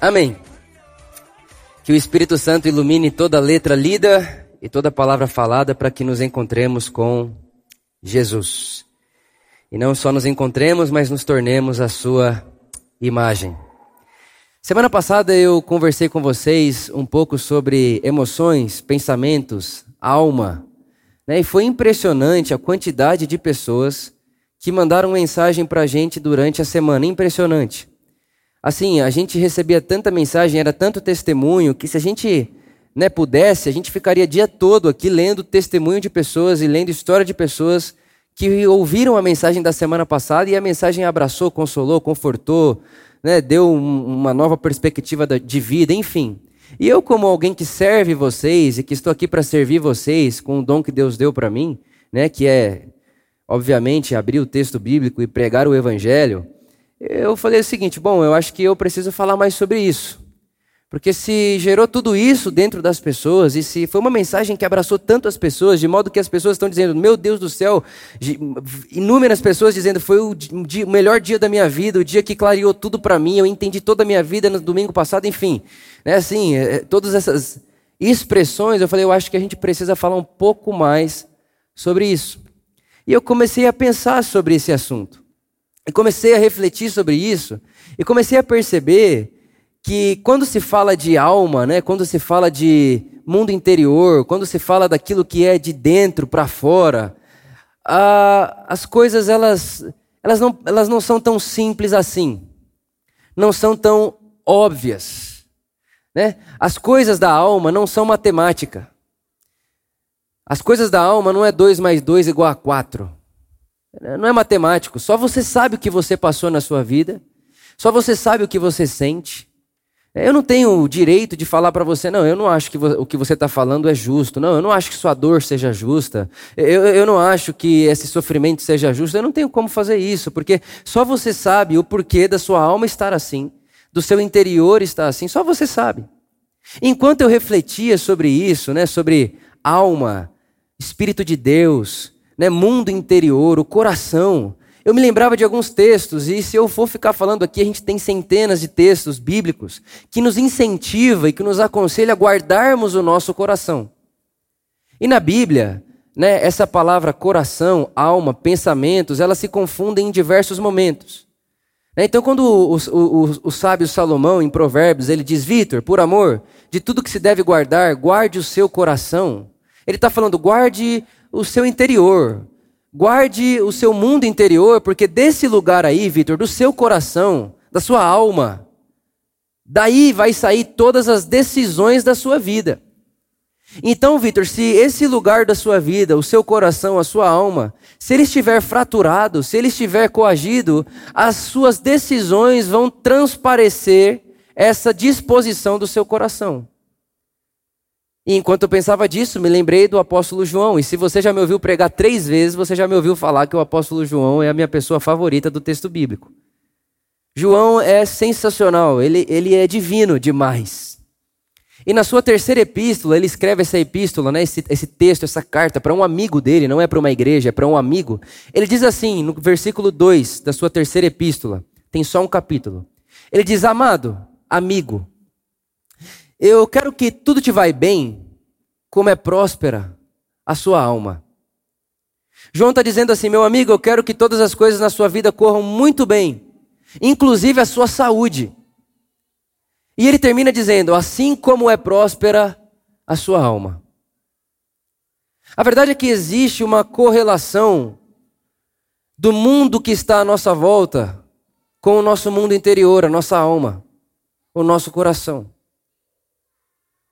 Amém. Que o Espírito Santo ilumine toda letra lida e toda palavra falada para que nos encontremos com Jesus. E não só nos encontremos, mas nos tornemos a sua imagem. Semana passada eu conversei com vocês um pouco sobre emoções, pensamentos, alma. Né? E foi impressionante a quantidade de pessoas que mandaram mensagem para a gente durante a semana. Impressionante. Assim, a gente recebia tanta mensagem, era tanto testemunho, que se a gente né, pudesse, a gente ficaria dia todo aqui lendo testemunho de pessoas e lendo história de pessoas que ouviram a mensagem da semana passada e a mensagem abraçou, consolou, confortou, né, deu um, uma nova perspectiva de vida, enfim. E eu, como alguém que serve vocês e que estou aqui para servir vocês com o dom que Deus deu para mim, né, que é, obviamente, abrir o texto bíblico e pregar o evangelho, eu falei o seguinte: bom, eu acho que eu preciso falar mais sobre isso. Porque se gerou tudo isso dentro das pessoas, e se foi uma mensagem que abraçou tanto as pessoas, de modo que as pessoas estão dizendo, meu Deus do céu, inúmeras pessoas dizendo, foi o, dia, o melhor dia da minha vida, o dia que clareou tudo para mim, eu entendi toda a minha vida no domingo passado, enfim. Né, assim, é, é, todas essas expressões, eu falei, eu acho que a gente precisa falar um pouco mais sobre isso. E eu comecei a pensar sobre esse assunto. E comecei a refletir sobre isso, e comecei a perceber que quando se fala de alma, né, quando se fala de mundo interior, quando se fala daquilo que é de dentro para fora, as coisas elas, elas, não, elas não são tão simples assim, não são tão óbvias. Né? As coisas da alma não são matemática. As coisas da alma não é 2 mais 2 igual a 4. Não é matemático. Só você sabe o que você passou na sua vida. Só você sabe o que você sente. Eu não tenho o direito de falar para você, não, eu não acho que o que você está falando é justo. Não, eu não acho que sua dor seja justa. Eu, eu não acho que esse sofrimento seja justo. Eu não tenho como fazer isso, porque só você sabe o porquê da sua alma estar assim, do seu interior estar assim, só você sabe. Enquanto eu refletia sobre isso, né, sobre alma, Espírito de Deus, né, mundo interior, o coração, eu me lembrava de alguns textos, e se eu for ficar falando aqui, a gente tem centenas de textos bíblicos que nos incentiva e que nos aconselha a guardarmos o nosso coração. E na Bíblia, né, essa palavra coração, alma, pensamentos, elas se confundem em diversos momentos. Né, então, quando o, o, o, o sábio Salomão, em Provérbios, ele diz: Vitor, por amor de tudo que se deve guardar, guarde o seu coração. Ele está falando, guarde o seu interior, Guarde o seu mundo interior, porque desse lugar aí, Vitor, do seu coração, da sua alma, daí vai sair todas as decisões da sua vida. Então, Vitor, se esse lugar da sua vida, o seu coração, a sua alma, se ele estiver fraturado, se ele estiver coagido, as suas decisões vão transparecer essa disposição do seu coração. E enquanto eu pensava disso, me lembrei do apóstolo João. E se você já me ouviu pregar três vezes, você já me ouviu falar que o apóstolo João é a minha pessoa favorita do texto bíblico. João é sensacional, ele, ele é divino demais. E na sua terceira epístola, ele escreve essa epístola, né, esse, esse texto, essa carta, para um amigo dele, não é para uma igreja, é para um amigo. Ele diz assim, no versículo 2 da sua terceira epístola, tem só um capítulo. Ele diz: Amado, amigo, eu quero que tudo te vai bem, como é próspera a sua alma. João está dizendo assim: meu amigo, eu quero que todas as coisas na sua vida corram muito bem, inclusive a sua saúde. E ele termina dizendo: assim como é próspera a sua alma. A verdade é que existe uma correlação do mundo que está à nossa volta com o nosso mundo interior, a nossa alma, o nosso coração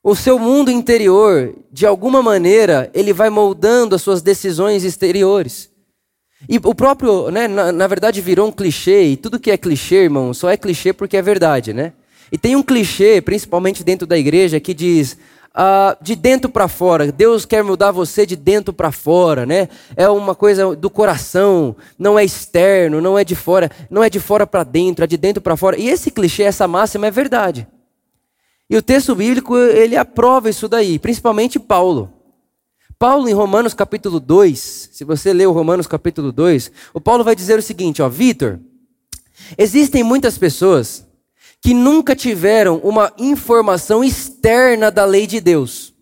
o seu mundo interior, de alguma maneira, ele vai moldando as suas decisões exteriores. E o próprio, né, na, na, verdade, virou um clichê, e tudo que é clichê, irmão, só é clichê porque é verdade, né? E tem um clichê, principalmente dentro da igreja, que diz: ah, de dentro para fora, Deus quer mudar você de dentro para fora, né? É uma coisa do coração, não é externo, não é de fora, não é de fora para dentro, é de dentro para fora. E esse clichê, essa máxima é verdade. E o texto bíblico, ele aprova isso daí, principalmente Paulo. Paulo, em Romanos capítulo 2, se você ler o Romanos capítulo 2, o Paulo vai dizer o seguinte, ó, Vitor, existem muitas pessoas que nunca tiveram uma informação externa da lei de Deus.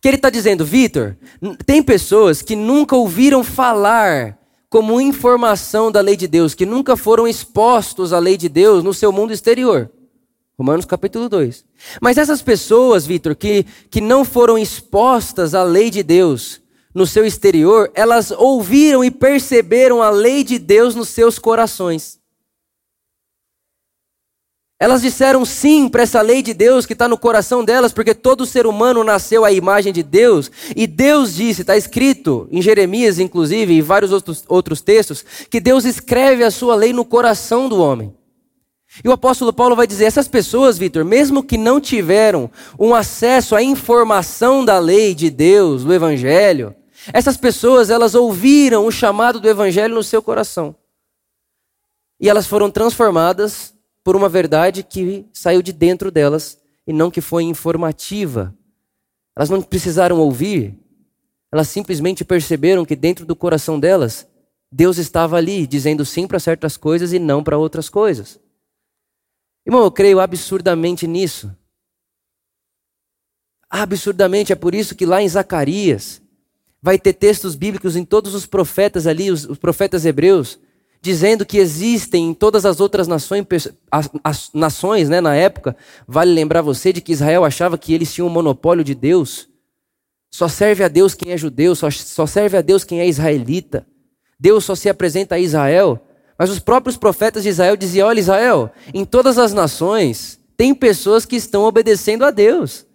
Que ele está dizendo, Vitor, tem pessoas que nunca ouviram falar como informação da lei de Deus, que nunca foram expostos à lei de Deus no seu mundo exterior. Romanos capítulo 2. Mas essas pessoas, Vitor, que, que não foram expostas à lei de Deus no seu exterior, elas ouviram e perceberam a lei de Deus nos seus corações. Elas disseram sim para essa lei de Deus que está no coração delas, porque todo ser humano nasceu à imagem de Deus. E Deus disse, está escrito em Jeremias, inclusive, e vários outros, outros textos, que Deus escreve a sua lei no coração do homem. E o apóstolo Paulo vai dizer: essas pessoas, Vitor, mesmo que não tiveram um acesso à informação da lei de Deus, do Evangelho, essas pessoas, elas ouviram o chamado do Evangelho no seu coração. E elas foram transformadas por uma verdade que saiu de dentro delas e não que foi informativa. Elas não precisaram ouvir, elas simplesmente perceberam que dentro do coração delas, Deus estava ali, dizendo sim para certas coisas e não para outras coisas. Irmão, eu creio absurdamente nisso. Absurdamente, é por isso que lá em Zacarias vai ter textos bíblicos em todos os profetas ali, os, os profetas hebreus, dizendo que existem em todas as outras nações, as, as nações né, na época, vale lembrar você de que Israel achava que eles tinham um monopólio de Deus. Só serve a Deus quem é judeu, só, só serve a Deus quem é israelita. Deus só se apresenta a Israel. Mas os próprios profetas de Israel diziam: Olha, Israel, em todas as nações tem pessoas que estão obedecendo a Deus.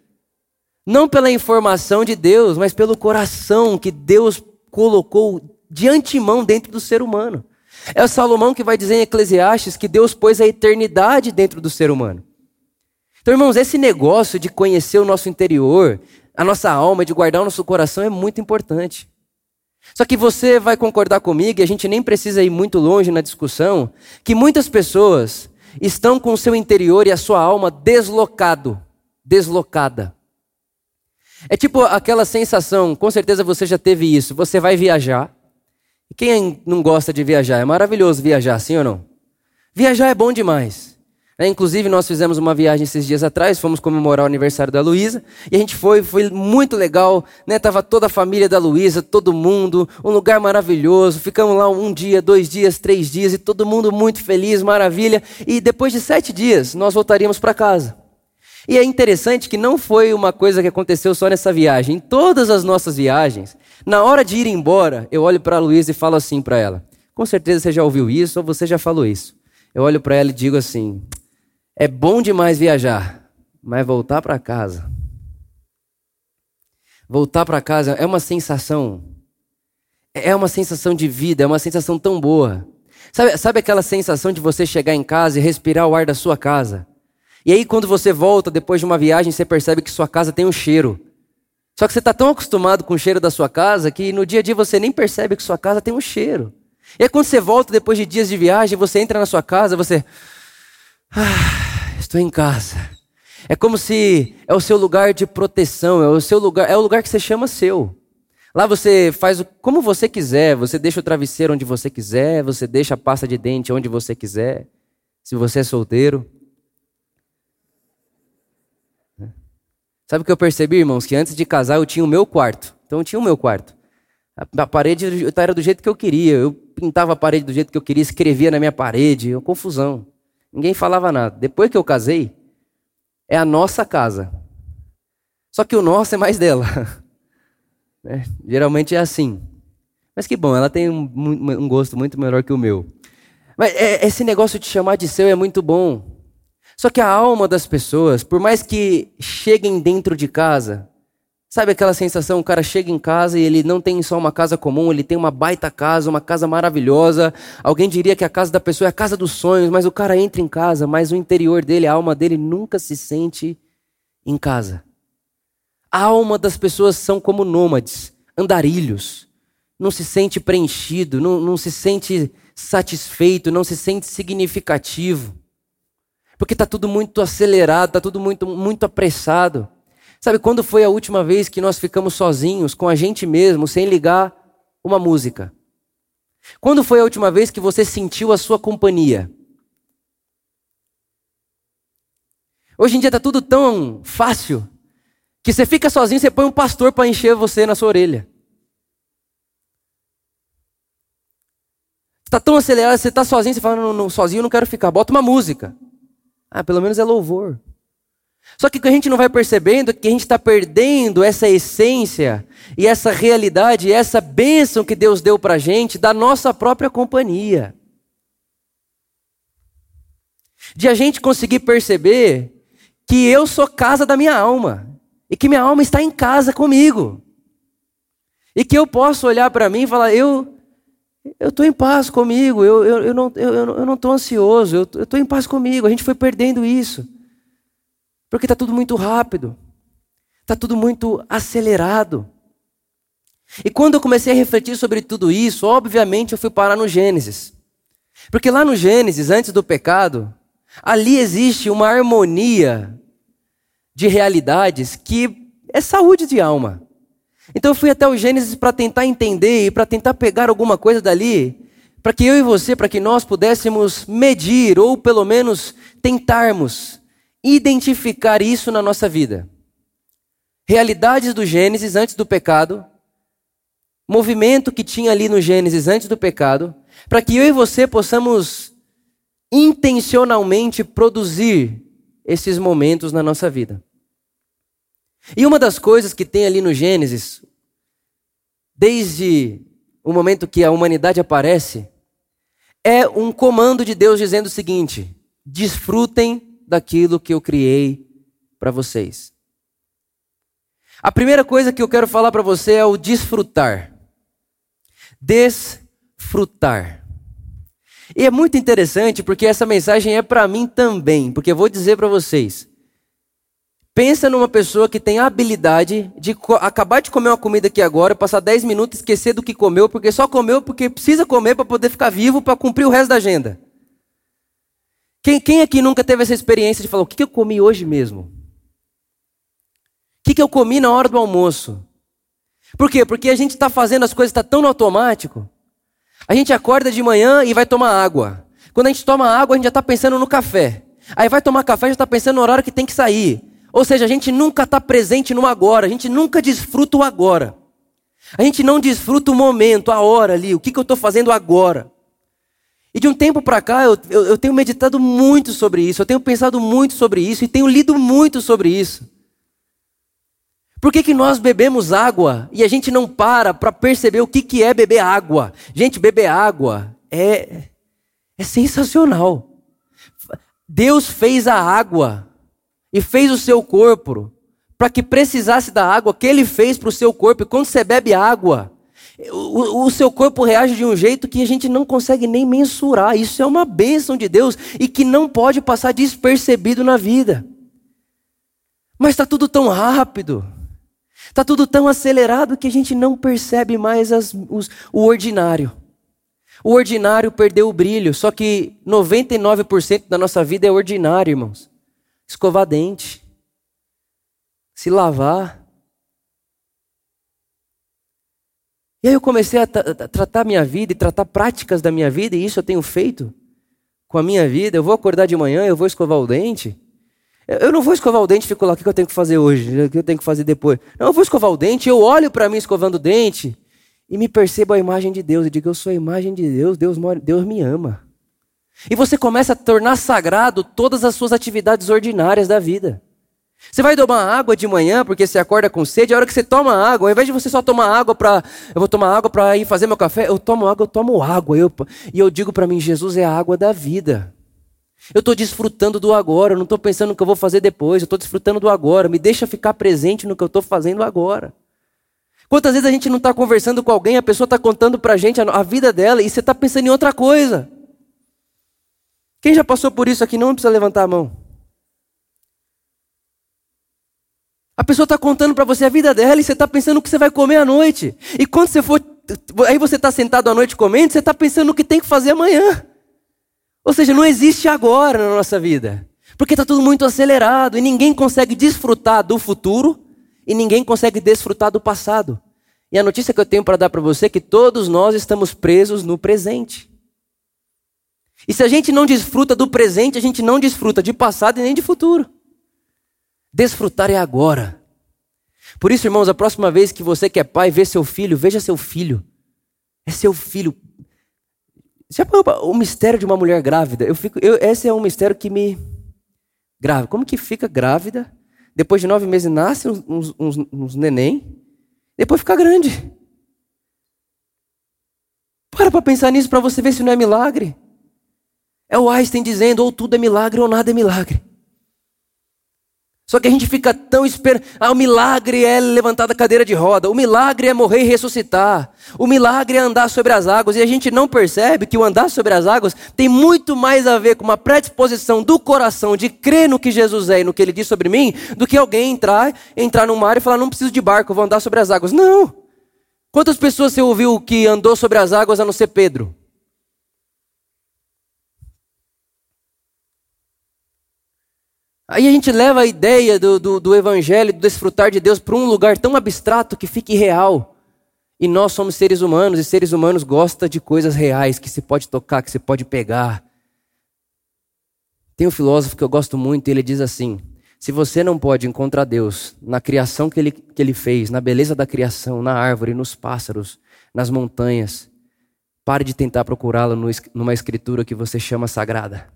Não pela informação de Deus, mas pelo coração que Deus colocou de antemão dentro do ser humano. É o Salomão que vai dizer em Eclesiastes que Deus pôs a eternidade dentro do ser humano. Então, irmãos, esse negócio de conhecer o nosso interior, a nossa alma, de guardar o nosso coração é muito importante. Só que você vai concordar comigo, e a gente nem precisa ir muito longe na discussão, que muitas pessoas estão com o seu interior e a sua alma deslocado, deslocada. É tipo aquela sensação, com certeza você já teve isso, você vai viajar, quem não gosta de viajar? É maravilhoso viajar, sim ou não? Viajar é bom demais. É, inclusive, nós fizemos uma viagem esses dias atrás, fomos comemorar o aniversário da Luísa, e a gente foi, foi muito legal, né? Tava toda a família da Luísa, todo mundo, um lugar maravilhoso. Ficamos lá um dia, dois dias, três dias, e todo mundo muito feliz, maravilha. E depois de sete dias, nós voltaríamos para casa. E é interessante que não foi uma coisa que aconteceu só nessa viagem. Em todas as nossas viagens, na hora de ir embora, eu olho para a Luísa e falo assim para ela: Com certeza você já ouviu isso ou você já falou isso. Eu olho para ela e digo assim: É bom demais viajar, mas voltar para casa. Voltar para casa é uma sensação. É uma sensação de vida, é uma sensação tão boa. Sabe, sabe aquela sensação de você chegar em casa e respirar o ar da sua casa? E aí, quando você volta depois de uma viagem, você percebe que sua casa tem um cheiro. Só que você está tão acostumado com o cheiro da sua casa que no dia a dia você nem percebe que sua casa tem um cheiro. E aí quando você volta depois de dias de viagem, você entra na sua casa, você. Ah, estou em casa. É como se é o seu lugar de proteção, é o seu lugar, é o lugar que você chama seu. Lá você faz o, como você quiser, você deixa o travesseiro onde você quiser, você deixa a pasta de dente onde você quiser. Se você é solteiro, Sabe o que eu percebi, irmãos? Que antes de casar eu tinha o meu quarto. Então eu tinha o meu quarto. A parede era do jeito que eu queria. Eu pintava a parede do jeito que eu queria, escrevia na minha parede. Uma confusão. Ninguém falava nada. Depois que eu casei, é a nossa casa. Só que o nosso é mais dela. É, geralmente é assim. Mas que bom, ela tem um, um gosto muito melhor que o meu. Mas é, esse negócio de chamar de seu é muito bom. Só que a alma das pessoas, por mais que cheguem dentro de casa, sabe aquela sensação, o cara chega em casa e ele não tem só uma casa comum, ele tem uma baita casa, uma casa maravilhosa. Alguém diria que a casa da pessoa é a casa dos sonhos, mas o cara entra em casa, mas o interior dele, a alma dele nunca se sente em casa. A alma das pessoas são como nômades, andarilhos. Não se sente preenchido, não, não se sente satisfeito, não se sente significativo. Porque está tudo muito acelerado, está tudo muito, muito apressado. Sabe, quando foi a última vez que nós ficamos sozinhos, com a gente mesmo, sem ligar uma música? Quando foi a última vez que você sentiu a sua companhia? Hoje em dia está tudo tão fácil que você fica sozinho, você põe um pastor para encher você na sua orelha. Está tão acelerado, você está sozinho, você fala, não, não, sozinho eu não quero ficar, bota uma música. Ah, pelo menos é louvor. Só que o que a gente não vai percebendo é que a gente está perdendo essa essência e essa realidade, e essa bênção que Deus deu para a gente da nossa própria companhia. De a gente conseguir perceber que eu sou casa da minha alma e que minha alma está em casa comigo. E que eu posso olhar para mim e falar: eu eu estou em paz comigo, eu, eu, eu não estou eu, eu não ansioso, eu estou em paz comigo. A gente foi perdendo isso. Porque está tudo muito rápido, está tudo muito acelerado. E quando eu comecei a refletir sobre tudo isso, obviamente eu fui parar no Gênesis. Porque lá no Gênesis, antes do pecado, ali existe uma harmonia de realidades que é saúde de alma. Então eu fui até o Gênesis para tentar entender e para tentar pegar alguma coisa dali, para que eu e você, para que nós pudéssemos medir ou pelo menos tentarmos identificar isso na nossa vida. Realidades do Gênesis antes do pecado, movimento que tinha ali no Gênesis antes do pecado, para que eu e você possamos intencionalmente produzir esses momentos na nossa vida. E uma das coisas que tem ali no Gênesis, desde o momento que a humanidade aparece, é um comando de Deus dizendo o seguinte: desfrutem daquilo que eu criei para vocês. A primeira coisa que eu quero falar para você é o desfrutar. Desfrutar. E é muito interessante porque essa mensagem é para mim também, porque eu vou dizer para vocês. Pensa numa pessoa que tem a habilidade de acabar de comer uma comida aqui agora, passar 10 minutos esquecer do que comeu, porque só comeu porque precisa comer para poder ficar vivo para cumprir o resto da agenda. Quem, quem aqui nunca teve essa experiência de falar, o que, que eu comi hoje mesmo? O que, que eu comi na hora do almoço? Por quê? Porque a gente está fazendo as coisas, está tão no automático. A gente acorda de manhã e vai tomar água. Quando a gente toma água, a gente já está pensando no café. Aí vai tomar café, já está pensando no horário que tem que sair. Ou seja, a gente nunca está presente no agora, a gente nunca desfruta o agora. A gente não desfruta o momento, a hora ali, o que, que eu estou fazendo agora. E de um tempo para cá, eu, eu, eu, tenho meditado muito sobre isso, eu tenho pensado muito sobre isso e tenho lido muito sobre isso. Por que, que nós bebemos água e a gente não para para perceber o que, que é beber água? Gente, beber água é, é sensacional. Deus fez a água e fez o seu corpo para que precisasse da água que ele fez para o seu corpo. E quando você bebe água, o, o, seu corpo reage de um jeito que a gente não consegue nem mensurar. Isso é uma bênção de Deus e que não pode passar despercebido na vida. Mas está tudo tão rápido, está tudo tão acelerado que a gente não percebe mais as, os, o ordinário. O ordinário perdeu o brilho, só que 99% da nossa vida é ordinário, irmãos. Escovar dente, se lavar, E aí eu comecei a, a tratar minha vida e tratar práticas da minha vida, e isso eu tenho feito com a minha vida. Eu vou acordar de manhã, eu vou escovar o dente. Eu não vou escovar o dente e fico lá, o que eu tenho que fazer hoje? O que eu tenho que fazer depois? Não, eu vou escovar o dente, eu olho para mim escovando o dente e me percebo a imagem de Deus. E digo, eu sou a imagem de Deus, Deus, Deus me ama. E você começa a tornar sagrado todas as suas atividades ordinárias da vida. Você vai tomar água de manhã porque você acorda com sede, a hora que você toma água, ao invés de você só tomar água para. Eu vou tomar água para ir fazer meu café, eu tomo água, eu tomo água. Eu, e eu digo para mim: Jesus é a água da vida. Eu estou desfrutando do agora, eu não estou pensando no que eu vou fazer depois, eu estou desfrutando do agora. Me deixa ficar presente no que eu estou fazendo agora. Quantas vezes a gente não está conversando com alguém, a pessoa está contando para a gente a, vida dela e você está pensando em outra coisa? Quem já passou por isso aqui não precisa levantar a mão. A pessoa está contando para você a vida dela e você está pensando o que você vai comer à noite. E quando você for. Aí você está sentado à noite comendo, você está pensando no que tem que fazer amanhã. Ou seja, não existe agora na nossa vida. Porque está tudo muito acelerado e ninguém consegue desfrutar do futuro e ninguém consegue desfrutar do passado. E a notícia que eu tenho para dar para você é que todos nós estamos presos no presente. E se a gente não desfruta do presente, a gente não desfruta de passado e nem de futuro. Desfrutar é agora. Por isso, irmãos, a próxima vez que você que é pai vê seu filho, veja seu filho. É seu filho. Já o mistério de uma mulher grávida? Eu fico, eu, esse é um mistério que me grave. Como que fica grávida? Depois de nove meses nasce uns, uns, uns neném, depois fica grande. Para para pensar nisso para você ver se não é milagre. É o Einstein dizendo: ou tudo é milagre ou nada é milagre. Só que a gente fica tão esperando. Ah, o milagre é levantar da cadeira de roda. O milagre é morrer e ressuscitar. O milagre é andar sobre as águas. E a gente não percebe que o andar sobre as águas tem muito mais a ver com uma predisposição do coração de crer no que Jesus é e no que ele diz sobre mim, do que alguém entrar, entrar no mar e falar: não preciso de barco, vou andar sobre as águas. Não! Quantas pessoas você ouviu que andou sobre as águas a não ser Pedro? Aí a gente leva a ideia do, do, do evangelho, do desfrutar de Deus, para um lugar tão abstrato que fique real. E nós somos seres humanos, e seres humanos gostam de coisas reais, que se pode tocar, que se pode pegar. Tem um filósofo que eu gosto muito, e ele diz assim: se você não pode encontrar Deus na criação que ele, que ele fez, na beleza da criação, na árvore, nos pássaros, nas montanhas, pare de tentar procurá-lo numa escritura que você chama sagrada.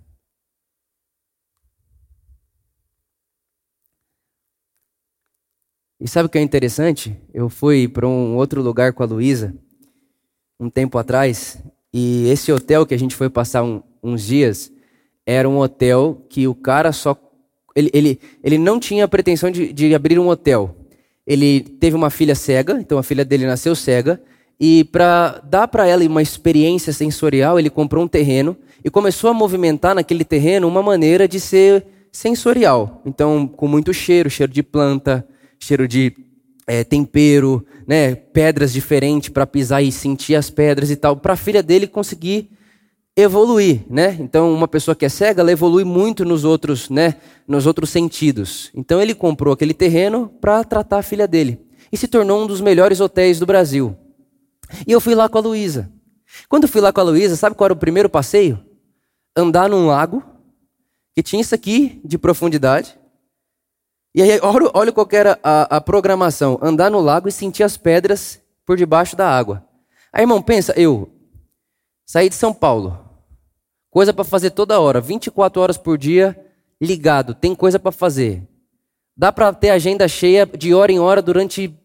E sabe o que é interessante? Eu fui para um outro lugar com a Luísa um tempo atrás e esse hotel que a gente foi passar um, uns dias era um hotel que o cara só ele, ele, ele não tinha pretensão de, de abrir um hotel. Ele teve uma filha cega, então a filha dele nasceu cega e para dar para ela uma experiência sensorial, ele comprou um terreno e começou a movimentar naquele terreno uma maneira de ser sensorial. Então, com muito cheiro, cheiro de planta, cheiro de é, tempero, né, pedras diferentes para pisar e sentir as pedras e tal, para a filha dele conseguir evoluir, né? Então, uma pessoa que é cega, ela evolui muito nos outros, né, nos outros sentidos. Então, ele comprou aquele terreno para tratar a filha dele e se tornou um dos melhores hotéis do Brasil. E eu fui lá com a Luísa. Quando eu fui lá com a Luísa, sabe qual era o primeiro passeio? Andar num lago que tinha isso aqui de profundidade e aí, olha, olha qual era a, a programação: andar no lago e sentir as pedras por debaixo da água. Aí, irmão, pensa, eu saí de São Paulo, coisa para fazer toda hora, 24 horas por dia, ligado, tem coisa para fazer. Dá para ter agenda cheia de hora em hora durante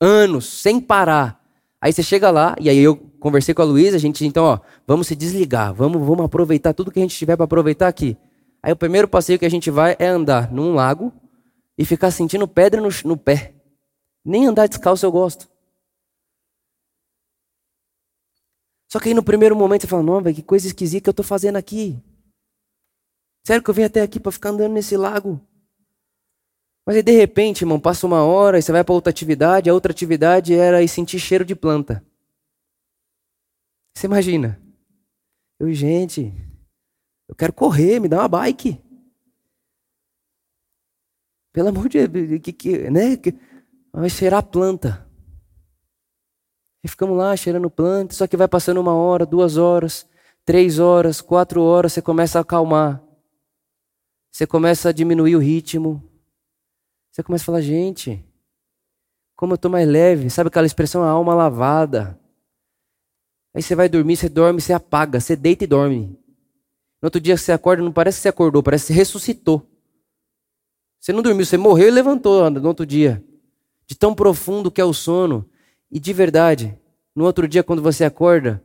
anos, sem parar. Aí você chega lá, e aí eu conversei com a Luísa, a gente, então, ó, vamos se desligar, vamos, vamos aproveitar tudo que a gente tiver para aproveitar aqui. Aí o primeiro passeio que a gente vai é andar num lago, e ficar sentindo pedra no, no pé. Nem andar descalço eu gosto. Só que aí no primeiro momento você fala, não, velho, que coisa esquisita que eu estou fazendo aqui. Sério que eu vim até aqui para ficar andando nesse lago? Mas aí de repente, irmão, passa uma hora e você vai para outra atividade, a outra atividade era ir sentir cheiro de planta. Você imagina? Eu, gente, eu quero correr, me dá uma bike. Pelo amor de Deus, que, que, né? Que, vai cheirar planta. E ficamos lá cheirando planta, só que vai passando uma hora, duas horas, três horas, quatro horas, você começa a acalmar. Você começa a diminuir o ritmo. Você começa a falar, gente, como eu estou mais leve. Sabe aquela expressão, a alma lavada. Aí você vai dormir, você dorme, você apaga, você deita e dorme. No outro dia você acorda, não parece que você acordou, parece que você ressuscitou. Você não dormiu, você morreu e levantou no outro dia. De tão profundo que é o sono. E de verdade, no outro dia, quando você acorda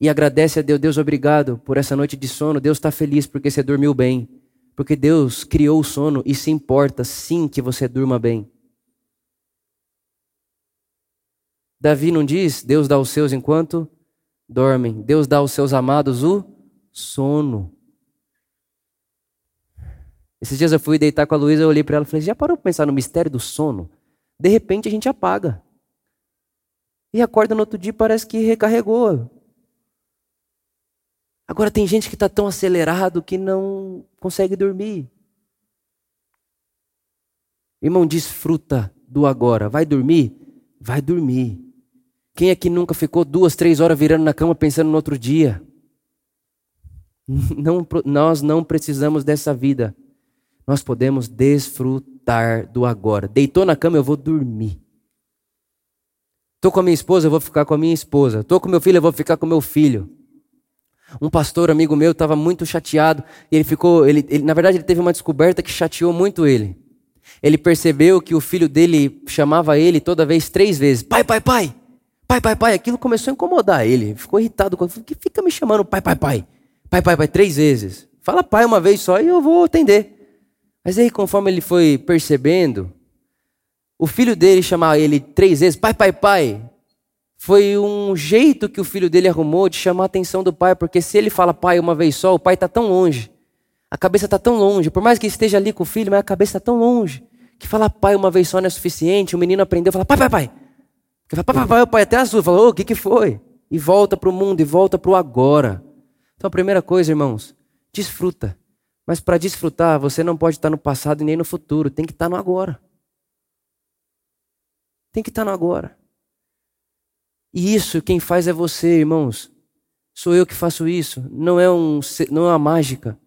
e agradece a Deus, Deus, obrigado por essa noite de sono, Deus está feliz porque você dormiu bem. Porque Deus criou o sono e se importa sim que você durma bem. Davi não diz, Deus dá aos seus enquanto dormem. Deus dá aos seus amados o sono. Esses dias eu fui deitar com a Luísa, eu olhei para ela e falei: já parou para pensar no mistério do sono? De repente a gente apaga. E acorda no outro dia parece que recarregou. Agora tem gente que está tão acelerado que não consegue dormir. Irmão, desfruta do agora. Vai dormir? Vai dormir. Quem aqui nunca ficou duas, três horas virando na cama pensando no outro dia? Não, nós não precisamos dessa vida nós podemos desfrutar. do agora. Deitou na cama, eu vou dormir. Tô com a minha esposa, eu vou ficar com a minha esposa. Tô com meu filho, eu vou ficar com meu filho. Um pastor amigo meu estava muito chateado e ele ficou, ele, ele, na verdade, ele teve uma descoberta que chateou muito ele. Ele percebeu que o filho dele chamava ele toda vez três vezes: pai, pai, pai, pai, pai, pai. Aquilo começou a incomodar ele. Ficou irritado com que fica me chamando pai, pai, pai, pai, pai, pai três vezes. Fala pai uma vez só e eu vou atender. Mas aí, conforme ele foi percebendo, o filho dele chamar ele três vezes, pai, pai, pai, foi um jeito que o filho dele arrumou de chamar a atenção do pai, porque se ele fala pai uma vez só, o pai está tão longe, a cabeça está tão longe, por mais que esteja ali com o filho, mas a cabeça está tão longe, que falar pai uma vez só não é suficiente, o menino aprendeu a falar pai, pai, pai. Porque fala, pai, pai, pai, o pai até azul, falou, o que, que foi? E volta para o mundo, e volta para o agora. Então a primeira coisa, irmãos, desfruta. Mas para desfrutar, você não pode estar no passado e nem no futuro, tem que estar no agora. Tem que estar no agora. E isso quem faz é você, irmãos. Sou eu que faço isso. Não é, um, não é uma mágica.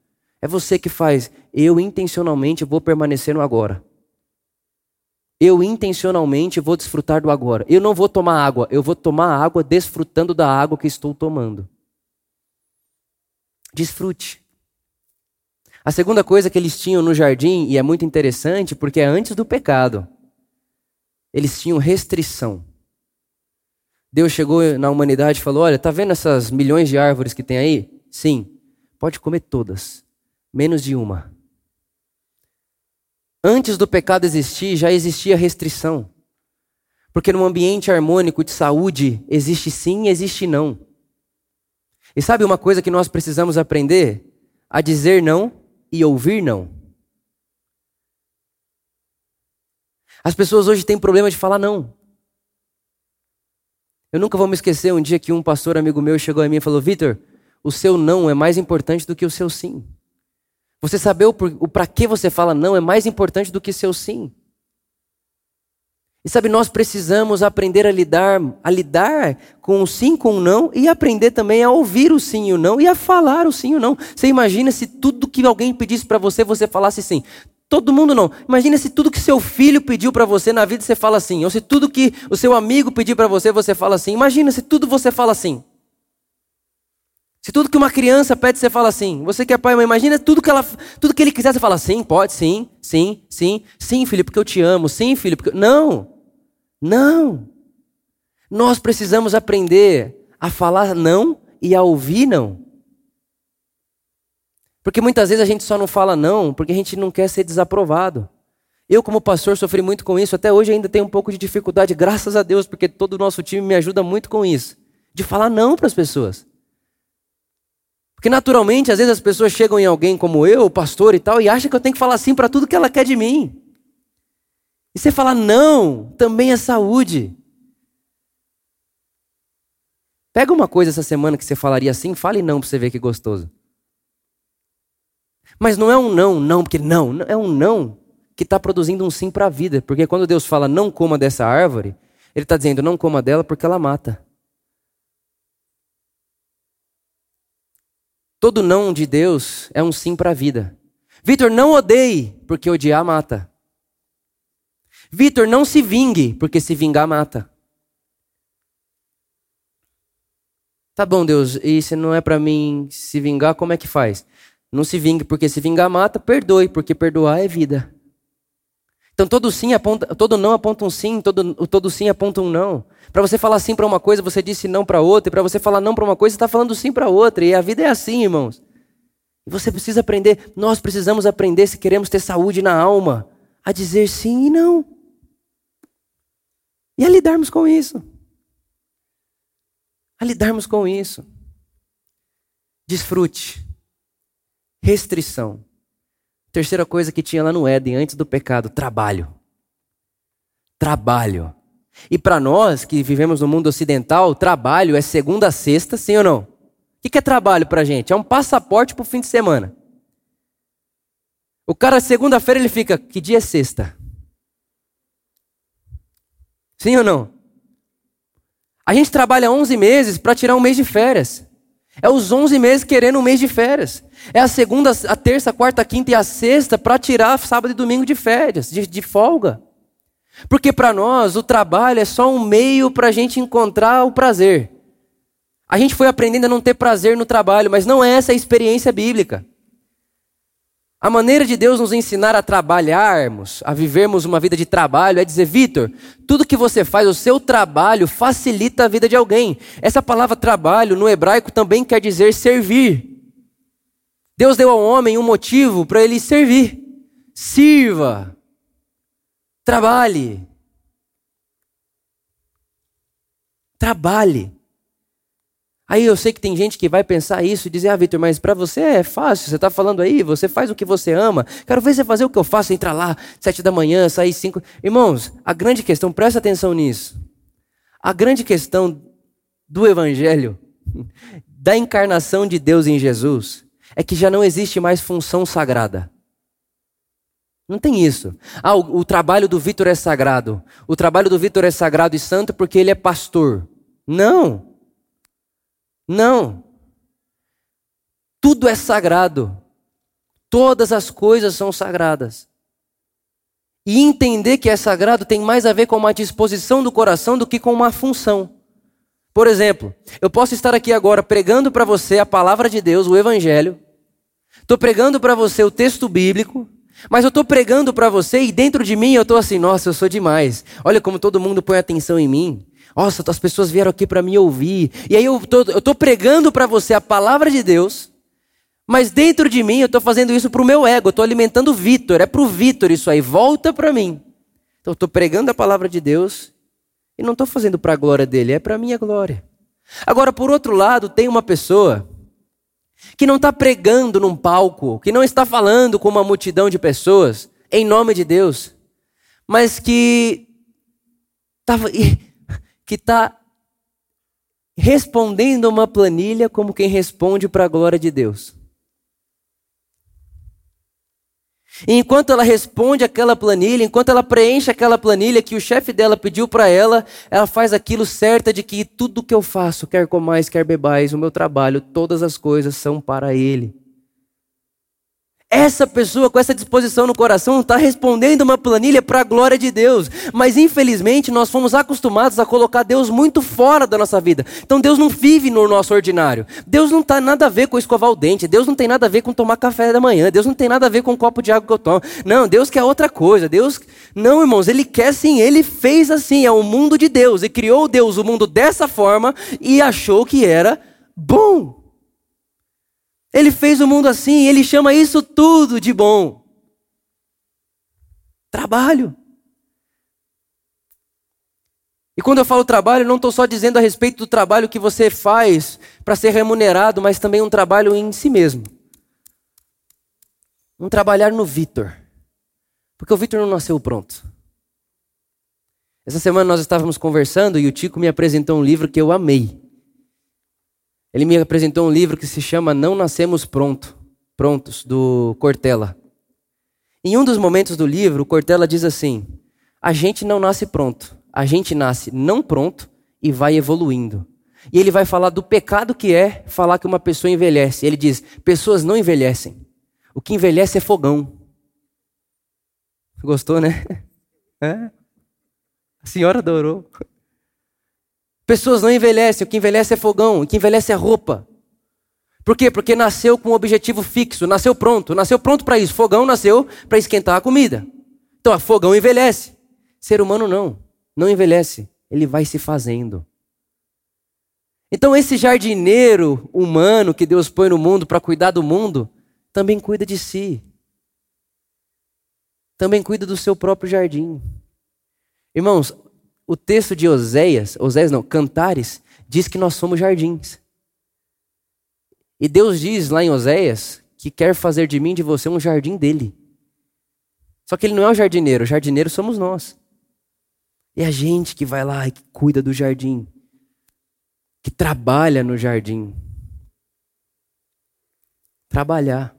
É você que faz. Eu intencionalmente vou permanecer no agora. Eu intencionalmente vou desfrutar do agora. Eu não vou tomar água. Eu vou tomar água desfrutando da água que estou tomando. Desfrute. A segunda coisa que eles tinham no jardim, e é muito interessante porque é antes do pecado, eles tinham restrição. Deus chegou na humanidade e falou: Olha, tá vendo essas milhões de árvores que tem aí? Sim, pode comer todas, menos de uma. Antes do pecado existir, já existia restrição. Porque num ambiente harmônico de saúde, existe sim e existe não. E sabe uma coisa que nós precisamos aprender? A dizer não e ouvir não. As pessoas hoje têm problema de falar não. Eu nunca vou me esquecer um dia que um pastor amigo meu chegou a mim e falou: Vitor, o seu não é mais importante do que o seu sim. Você saber o, para que você fala não é mais importante do que seu sim. E sabe, nós precisamos aprender a lidar, a lidar com o sim, com o não, e aprender também a ouvir o sim e o não, e a falar o sim e o não. Você imagina se tudo que alguém pedisse para você, você falasse sim. Todo mundo não. Imagina se tudo que seu filho pediu para você na vida você fala assim, ou se tudo que o seu amigo pediu para você você fala assim. Imagina se tudo você fala assim. Se tudo que uma criança pede você fala assim. Você que é pai, mãe, imagina tudo que ela, tudo que ele quiser você fala sim, pode, sim, sim, sim, sim, filho, porque eu te amo, sim, filho, porque não, não. Nós precisamos aprender a falar não e a ouvir não. Porque muitas vezes a gente só não fala não porque a gente não quer ser desaprovado. Eu, como pastor, sofri muito com isso. Até hoje ainda tenho um pouco de dificuldade, graças a Deus, porque todo o nosso time me ajuda muito com isso. De falar não para as pessoas. Porque naturalmente, às vezes as pessoas chegam em alguém como eu, pastor e tal, e acham que eu tenho que falar sim para tudo que ela quer de mim. E você falar não também é saúde. Pega uma coisa essa semana que você falaria assim, fale não para você ver que gostoso. Mas não é um não, não, porque não, é um não que está produzindo um sim para a vida. Porque quando Deus fala não coma dessa árvore, Ele está dizendo não coma dela porque ela mata. Todo não de Deus é um sim para a vida. Vitor, não odeie, porque odiar mata. Vitor, não se vingue, porque se vingar mata. Tá bom, Deus, e se não é para mim se vingar, como é que faz? Não se vingue, porque se vingar mata, perdoe, porque perdoar é vida. Então todo sim aponta, todo não aponta um sim, todo, todo sim aponta um não. Para você falar sim para uma coisa, você disse não para outra, e para você falar não para uma coisa, você está falando sim para outra. E a vida é assim, irmãos. E você precisa aprender, nós precisamos aprender se queremos ter saúde na alma, a dizer sim e não. E a lidarmos com isso. A lidarmos com isso. Desfrute restrição. Terceira coisa que tinha lá no Éden, antes do pecado, trabalho. Trabalho. E para nós que vivemos no mundo ocidental, trabalho é segunda a sexta, sim ou não? O que é trabalho para gente? É um passaporte para o fim de semana. O cara, segunda-feira, ele fica, que dia é sexta? Sim ou não? A gente trabalha 11 meses para tirar um mês de férias. É os 11 meses querendo um mês de férias. É a segunda, a terça, a quarta, a quinta e a sexta para tirar sábado e domingo de férias, de, de folga. Porque para nós o trabalho é só um meio para a gente encontrar o prazer. A gente foi aprendendo a não ter prazer no trabalho, mas não é essa a experiência bíblica. A maneira de Deus nos ensinar a trabalharmos, a vivermos uma vida de trabalho, é dizer, Vitor, tudo que você faz, o seu trabalho facilita a vida de alguém. Essa palavra trabalho no hebraico também quer dizer servir. Deus deu ao homem um motivo para ele servir. Sirva. Trabalhe. Trabalhe. Aí eu sei que tem gente que vai pensar isso e dizer, ah, Vitor, mas para você é fácil, você está falando aí, você faz o que você ama. Quero ver você fazer o que eu faço, entrar lá, sete da manhã, sair cinco. Irmãos, a grande questão, presta atenção nisso. A grande questão do Evangelho, da encarnação de Deus em Jesus, é que já não existe mais função sagrada. Não tem isso. Ah, o, o trabalho do Vitor é sagrado. O trabalho do Vitor é sagrado e santo porque ele é pastor. Não. Não. Tudo é sagrado. Todas as coisas são sagradas. E entender que é sagrado tem mais a ver com uma disposição do coração do que com uma função. Por exemplo, eu posso estar aqui agora pregando para você a palavra de Deus, o Evangelho. Estou pregando para você o texto bíblico. Mas eu estou pregando para você e dentro de mim eu estou assim, nossa, eu sou demais. Olha como todo mundo põe atenção em mim. Nossa, as pessoas vieram aqui para me ouvir. E aí eu tô, estou pregando para você a palavra de Deus, mas dentro de mim eu estou fazendo isso para o meu ego, eu estou alimentando o Vitor, é para o Vitor isso aí, volta para mim. Então eu estou pregando a palavra de Deus e não estou fazendo para a glória dele, é para minha glória. Agora, por outro lado, tem uma pessoa que não está pregando num palco, que não está falando com uma multidão de pessoas, em nome de Deus, mas que estava que está respondendo uma planilha como quem responde para a glória de Deus. E enquanto ela responde aquela planilha, enquanto ela preenche aquela planilha que o chefe dela pediu para ela, ela faz aquilo certa de que tudo que eu faço, quer comais, quer bebais, o meu trabalho, todas as coisas são para ele. Essa pessoa com essa disposição no coração está respondendo uma planilha para a glória de Deus. Mas infelizmente nós fomos acostumados a colocar Deus muito fora da nossa vida. Então Deus não vive no nosso ordinário. Deus não tem nada a ver com escovar o dente. Deus não tem nada a ver com tomar café da manhã. Deus não tem nada a ver com o copo de água que eu tomo. Não, Deus quer outra coisa. Deus, não, irmãos, Ele quer sim. Ele fez assim. É o mundo de Deus. E criou Deus o mundo dessa forma e achou que era bom. Ele fez o mundo assim, ele chama isso tudo de bom. Trabalho. E quando eu falo trabalho, não estou só dizendo a respeito do trabalho que você faz para ser remunerado, mas também um trabalho em si mesmo. Um trabalhar no Vitor. Porque o Vitor não nasceu pronto. Essa semana nós estávamos conversando e o Tico me apresentou um livro que eu amei. Ele me apresentou um livro que se chama Não Nascemos Pronto, Prontos, do Cortella. Em um dos momentos do livro, o Cortella diz assim: A gente não nasce pronto, a gente nasce não pronto e vai evoluindo. E ele vai falar do pecado que é falar que uma pessoa envelhece. Ele diz: pessoas não envelhecem. O que envelhece é fogão. Gostou, né? É? A senhora adorou. Pessoas não envelhecem, o que envelhece é fogão, o que envelhece é roupa. Por quê? Porque nasceu com um objetivo fixo, nasceu pronto, nasceu pronto para isso. Fogão nasceu para esquentar a comida. Então, a fogão envelhece. Ser humano não, não envelhece, ele vai se fazendo. Então, esse jardineiro humano que Deus põe no mundo para cuidar do mundo, também cuida de si. Também cuida do seu próprio jardim. Irmãos, o texto de Oséias, Oséias não, Cantares, diz que nós somos jardins. E Deus diz lá em Oséias que quer fazer de mim e de você um jardim dele. Só que ele não é o jardineiro, o jardineiro somos nós. É a gente que vai lá e que cuida do jardim, que trabalha no jardim. Trabalhar.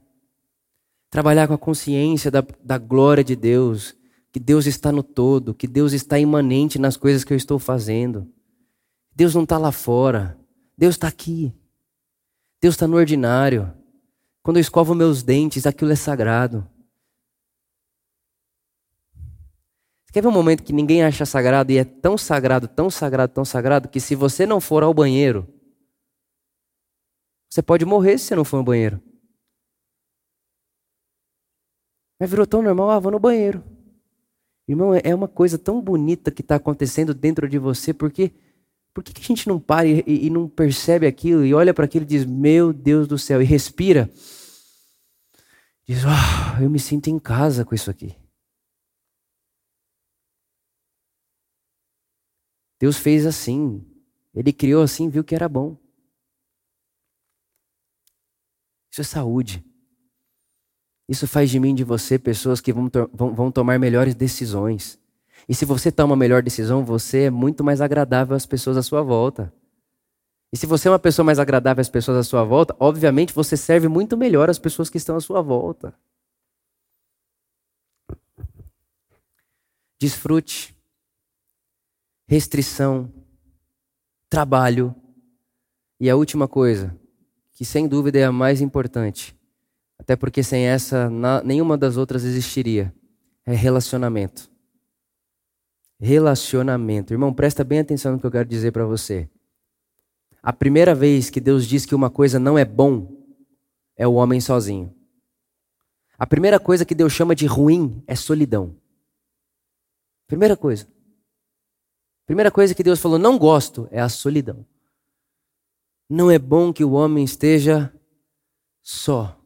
Trabalhar com a consciência da, da glória de Deus, que Deus está no todo, que Deus está imanente nas coisas que eu estou fazendo. Deus não está lá fora, Deus está aqui. Deus está no ordinário. Quando eu escovo meus dentes, aquilo é sagrado. Quer ver um momento que ninguém acha sagrado e é tão sagrado, tão sagrado, tão sagrado, que se você não for ao banheiro, você pode morrer se você não for ao banheiro. Mas virou tão normal, ah, vou no banheiro. Irmão, é uma coisa tão bonita que está acontecendo dentro de você, porque por que, a gente não para e, e não percebe aquilo e olha para aquilo e diz, meu Deus do céu, e respira? Diz, oh, eu me sinto em casa com isso aqui. Deus fez assim. Ele criou assim, viu que era bom. Isso é saúde. Isso faz de mim, de você, pessoas que vão, to vão, tomar melhores decisões. E se você toma a melhor decisão, você é muito mais agradável às pessoas à sua volta. E se você é uma pessoa mais agradável às pessoas à sua volta, obviamente você serve muito melhor às pessoas que estão à sua volta. Desfrute restrição, trabalho. E a última coisa, que sem dúvida é a mais importante, até porque sem essa nenhuma das outras existiria, é relacionamento. Relacionamento. Irmão, presta bem atenção no que eu quero dizer para você. A primeira vez que Deus diz que uma coisa não é bom é o homem sozinho. A primeira coisa que Deus chama de ruim é solidão. Primeira coisa. Primeira coisa que Deus falou, não gosto, é a solidão. Não é bom que o homem esteja só.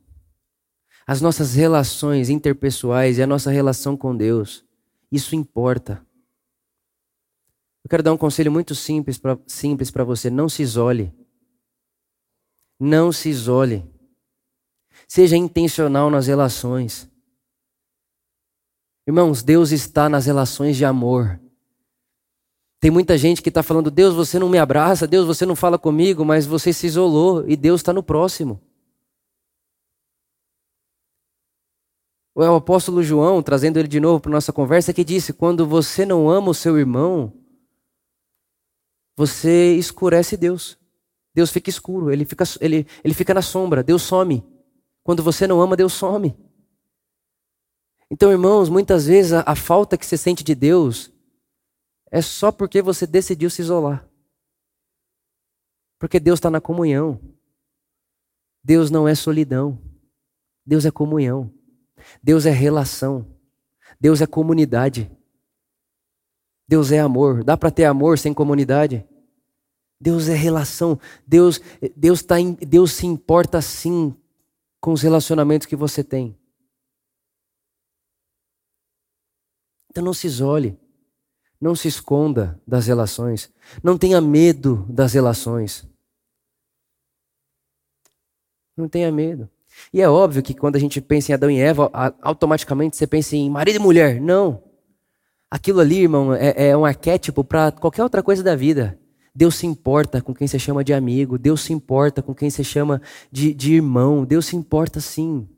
As nossas relações interpessoais e a nossa relação com Deus, isso importa. Eu quero dar um conselho muito simples para simples você: não se isole. Não se isole. Seja intencional nas relações. Irmãos, Deus está nas relações de amor. Tem muita gente que está falando, Deus, você não me abraça, Deus, você não fala comigo, mas você se isolou e Deus está no próximo. O apóstolo João, trazendo ele de novo para nossa conversa, que disse: quando você não ama o seu irmão, você escurece Deus. Deus fica escuro, ele fica, ele, ele fica na sombra, Deus some. Quando você não ama, Deus some. Então, irmãos, muitas vezes a, a falta que você sente de Deus é só porque você decidiu se isolar. Porque Deus está na comunhão. Deus não é solidão. Deus é comunhão. Deus é relação. Deus é comunidade. Deus é amor. Dá para ter amor sem comunidade? Deus é relação. Deus, Deus, tá em, Deus se importa sim com os relacionamentos que você tem. Então não se isole. Não se esconda das relações. Não tenha medo das relações. Não tenha medo. E é óbvio que quando a gente pensa em Adão e Eva, automaticamente você pensa em marido e mulher. Não. Aquilo ali, irmão, é, é um arquétipo para qualquer outra coisa da vida. Deus se importa com quem você chama de amigo. Deus se importa com quem você chama de, de irmão. Deus se importa sim.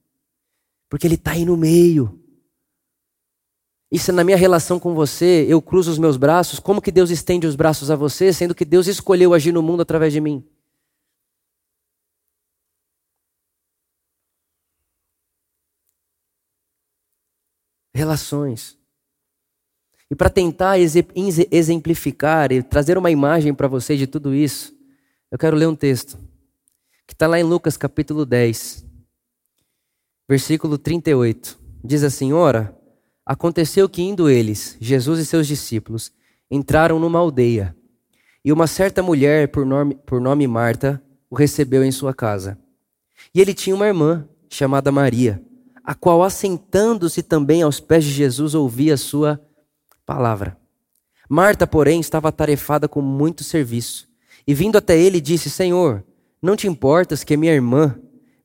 Porque Ele está aí no meio. E se na minha relação com você eu cruzo os meus braços, como que Deus estende os braços a você, sendo que Deus escolheu agir no mundo através de mim? Relações. E para tentar exemplificar e trazer uma imagem para você de tudo isso, eu quero ler um texto que está lá em Lucas capítulo 10, versículo 38. Diz assim: Ora. Aconteceu que, indo eles, Jesus e seus discípulos, entraram numa aldeia, e uma certa mulher, por nome, por nome Marta, o recebeu em sua casa. E ele tinha uma irmã, chamada Maria, a qual, assentando-se também aos pés de Jesus, ouvia a sua palavra. Marta, porém, estava atarefada com muito serviço, e vindo até ele, disse: Senhor, não te importas que minha irmã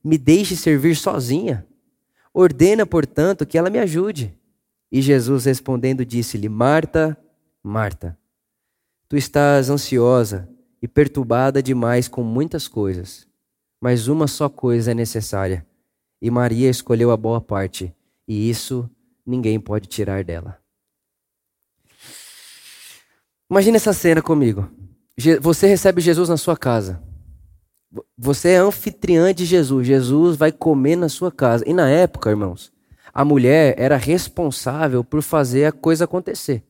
me deixe servir sozinha? Ordena, portanto, que ela me ajude. E Jesus respondendo disse-lhe: Marta, Marta, tu estás ansiosa e perturbada demais com muitas coisas, mas uma só coisa é necessária. E Maria escolheu a boa parte, e isso ninguém pode tirar dela. Imagina essa cena comigo. Você recebe Jesus na sua casa. Você é anfitriã de Jesus. Jesus vai comer na sua casa. E na época, irmãos, a mulher era responsável por fazer a coisa acontecer.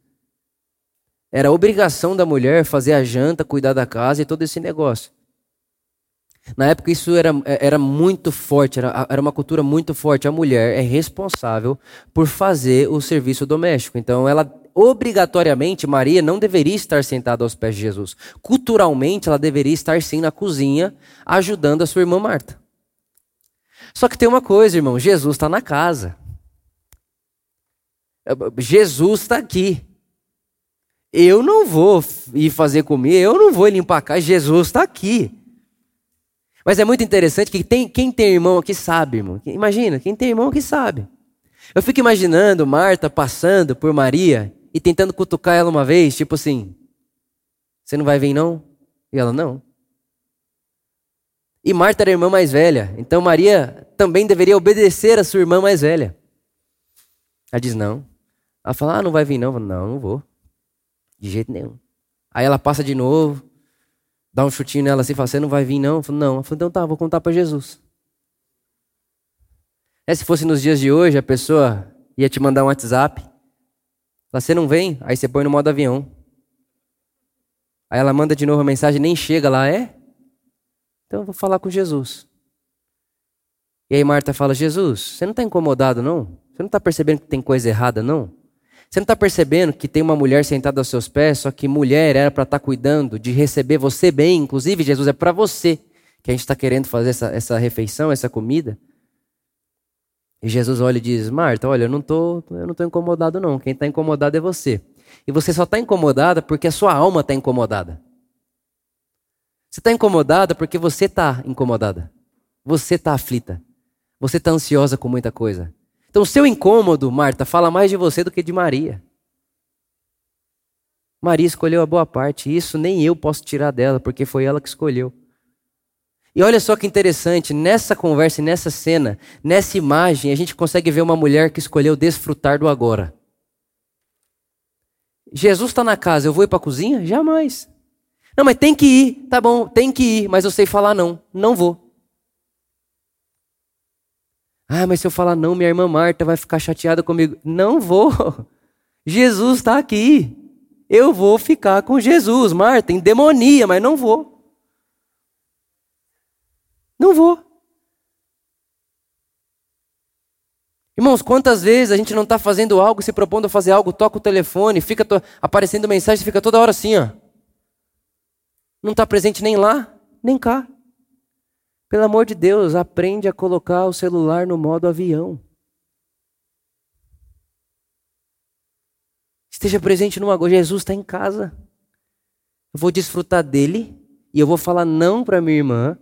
Era obrigação da mulher fazer a janta, cuidar da casa e todo esse negócio. Na época isso era, era muito forte, era, era uma cultura muito forte. A mulher é responsável por fazer o serviço doméstico. Então ela obrigatoriamente Maria não deveria estar sentada aos pés de Jesus. Culturalmente ela deveria estar sim na cozinha ajudando a sua irmã Marta. Só que tem uma coisa, irmão, Jesus está na casa. Jesus está aqui. Eu não vou ir fazer comer, eu não vou limpar a casa, Jesus está aqui. Mas é muito interessante que tem, quem tem irmão aqui sabe, irmão. Imagina, quem tem irmão aqui sabe. Eu fico imaginando Marta passando por Maria e tentando cutucar ela uma vez, tipo assim: Você não vai vir não? E ela: Não. E Marta era a irmã mais velha, então Maria também deveria obedecer a sua irmã mais velha. Ela diz: Não. Ela fala: Ah, não vai vir não. Falo, não, não vou. De jeito nenhum. Aí ela passa de novo dá um chutinho nela assim e fala: Você não vai vir, não? Eu falo, não. Eu falo, então tá, vou contar para Jesus. É, se fosse nos dias de hoje, a pessoa ia te mandar um WhatsApp. Você não vem? Aí você põe no modo avião. Aí ela manda de novo a mensagem, nem chega lá, é? Então eu vou falar com Jesus. E aí Marta fala: Jesus, você não está incomodado, não? Você não está percebendo que tem coisa errada, não? Você não está percebendo que tem uma mulher sentada aos seus pés, só que mulher era para estar tá cuidando de receber você bem, inclusive, Jesus, é para você que a gente está querendo fazer essa, essa refeição, essa comida. E Jesus olha e diz: Marta, olha, eu não tô, eu não estou incomodado, não. Quem está incomodado é você. E você só está incomodada porque a sua alma está incomodada. Você está incomodada porque você está incomodada. Você está aflita. Você está ansiosa com muita coisa. Então, o seu incômodo, Marta, fala mais de você do que de Maria. Maria escolheu a boa parte, e isso nem eu posso tirar dela, porque foi ela que escolheu. E olha só que interessante, nessa conversa, nessa cena, nessa imagem, a gente consegue ver uma mulher que escolheu desfrutar do agora. Jesus está na casa, eu vou ir para a cozinha? Jamais. Não, mas tem que ir, tá bom, tem que ir, mas eu sei falar não, não vou. Ah, mas se eu falar não, minha irmã Marta vai ficar chateada comigo. Não vou. Jesus está aqui. Eu vou ficar com Jesus, Marta, em demonia, mas não vou. Não vou. Irmãos, quantas vezes a gente não está fazendo algo, se propondo a fazer algo, toca o telefone, fica aparecendo mensagem, fica toda hora assim, ó. Não está presente nem lá, nem cá. Pelo amor de Deus, aprende a colocar o celular no modo avião. Esteja presente numa coisa. Jesus está em casa. Eu vou desfrutar dele e eu vou falar não para minha irmã.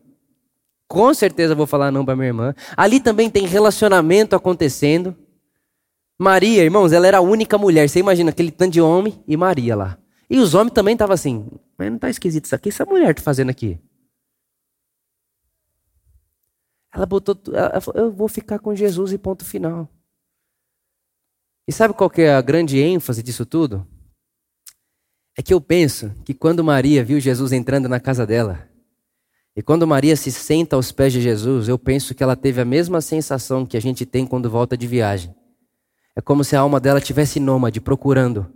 Com certeza vou falar não para minha irmã. Ali também tem relacionamento acontecendo. Maria, irmãos, ela era a única mulher. Você imagina aquele tanto de homem e Maria lá. E os homens também estavam assim. Mas não está esquisito isso aqui? Essa mulher está fazendo aqui? Ela botou, ela falou, eu vou ficar com Jesus e ponto final. E sabe qual que é a grande ênfase disso tudo? É que eu penso que quando Maria viu Jesus entrando na casa dela, e quando Maria se senta aos pés de Jesus, eu penso que ela teve a mesma sensação que a gente tem quando volta de viagem. É como se a alma dela tivesse nômade, procurando,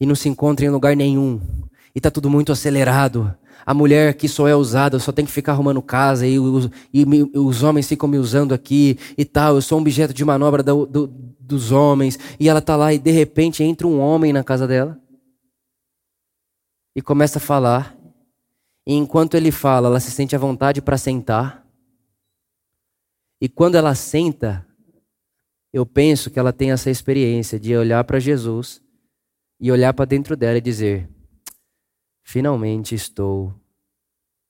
e não se encontra em lugar nenhum, e está tudo muito acelerado, a mulher que só é usada, eu só tenho que ficar arrumando casa e os, e os homens ficam me usando aqui e tal. Eu sou um objeto de manobra do, do, dos homens. E ela está lá e de repente entra um homem na casa dela e começa a falar. E enquanto ele fala, ela se sente à vontade para sentar. E quando ela senta, eu penso que ela tem essa experiência de olhar para Jesus e olhar para dentro dela e dizer: Finalmente estou